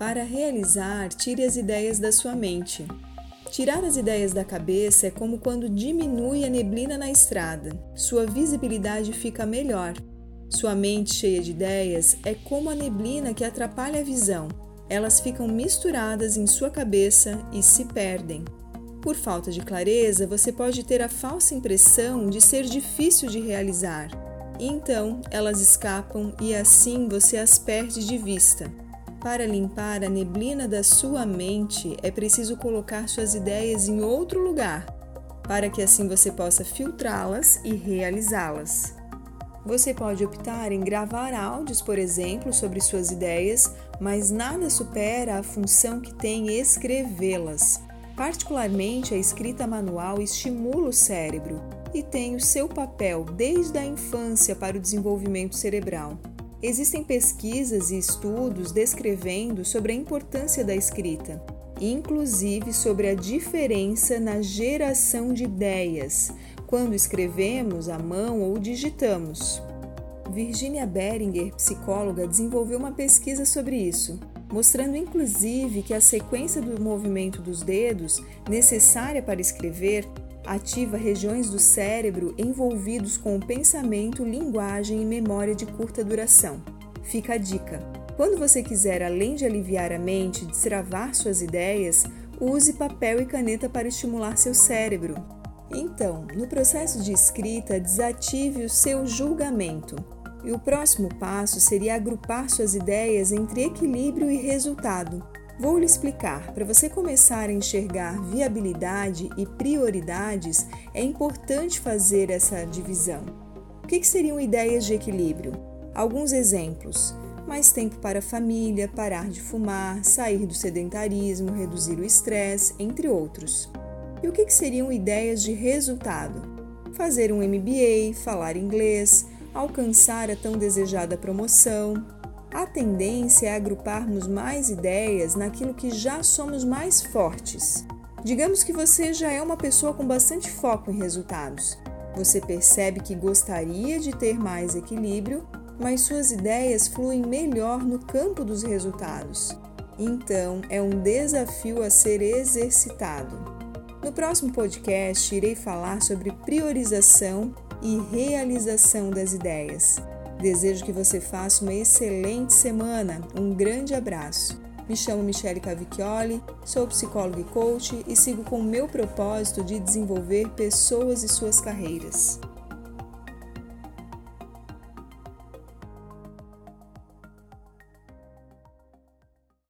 Para realizar, tire as ideias da sua mente. Tirar as ideias da cabeça é como quando diminui a neblina na estrada. Sua visibilidade fica melhor. Sua mente cheia de ideias é como a neblina que atrapalha a visão. Elas ficam misturadas em sua cabeça e se perdem. Por falta de clareza, você pode ter a falsa impressão de ser difícil de realizar. Então, elas escapam e assim você as perde de vista. Para limpar a neblina da sua mente, é preciso colocar suas ideias em outro lugar, para que assim você possa filtrá-las e realizá-las. Você pode optar em gravar áudios, por exemplo, sobre suas ideias, mas nada supera a função que tem escrevê-las. Particularmente, a escrita manual estimula o cérebro e tem o seu papel desde a infância para o desenvolvimento cerebral. Existem pesquisas e estudos descrevendo sobre a importância da escrita, inclusive sobre a diferença na geração de ideias quando escrevemos à mão ou digitamos. Virginia Beringer, psicóloga, desenvolveu uma pesquisa sobre isso mostrando inclusive que a sequência do movimento dos dedos, necessária para escrever, ativa regiões do cérebro envolvidos com o pensamento, linguagem e memória de curta duração. Fica a dica: quando você quiser, além de aliviar a mente, destravar suas ideias, use papel e caneta para estimular seu cérebro. Então, no processo de escrita, desative o seu julgamento. E o próximo passo seria agrupar suas ideias entre equilíbrio e resultado. Vou lhe explicar. Para você começar a enxergar viabilidade e prioridades, é importante fazer essa divisão. O que, que seriam ideias de equilíbrio? Alguns exemplos: mais tempo para a família, parar de fumar, sair do sedentarismo, reduzir o estresse, entre outros. E o que, que seriam ideias de resultado? Fazer um MBA, falar inglês, alcançar a tão desejada promoção. A tendência é agruparmos mais ideias naquilo que já somos mais fortes. Digamos que você já é uma pessoa com bastante foco em resultados. Você percebe que gostaria de ter mais equilíbrio, mas suas ideias fluem melhor no campo dos resultados. Então, é um desafio a ser exercitado. No próximo podcast, irei falar sobre priorização e realização das ideias. Desejo que você faça uma excelente semana. Um grande abraço. Me chamo Michele Cavicchioli, sou psicóloga e coach e sigo com o meu propósito de desenvolver pessoas e suas carreiras.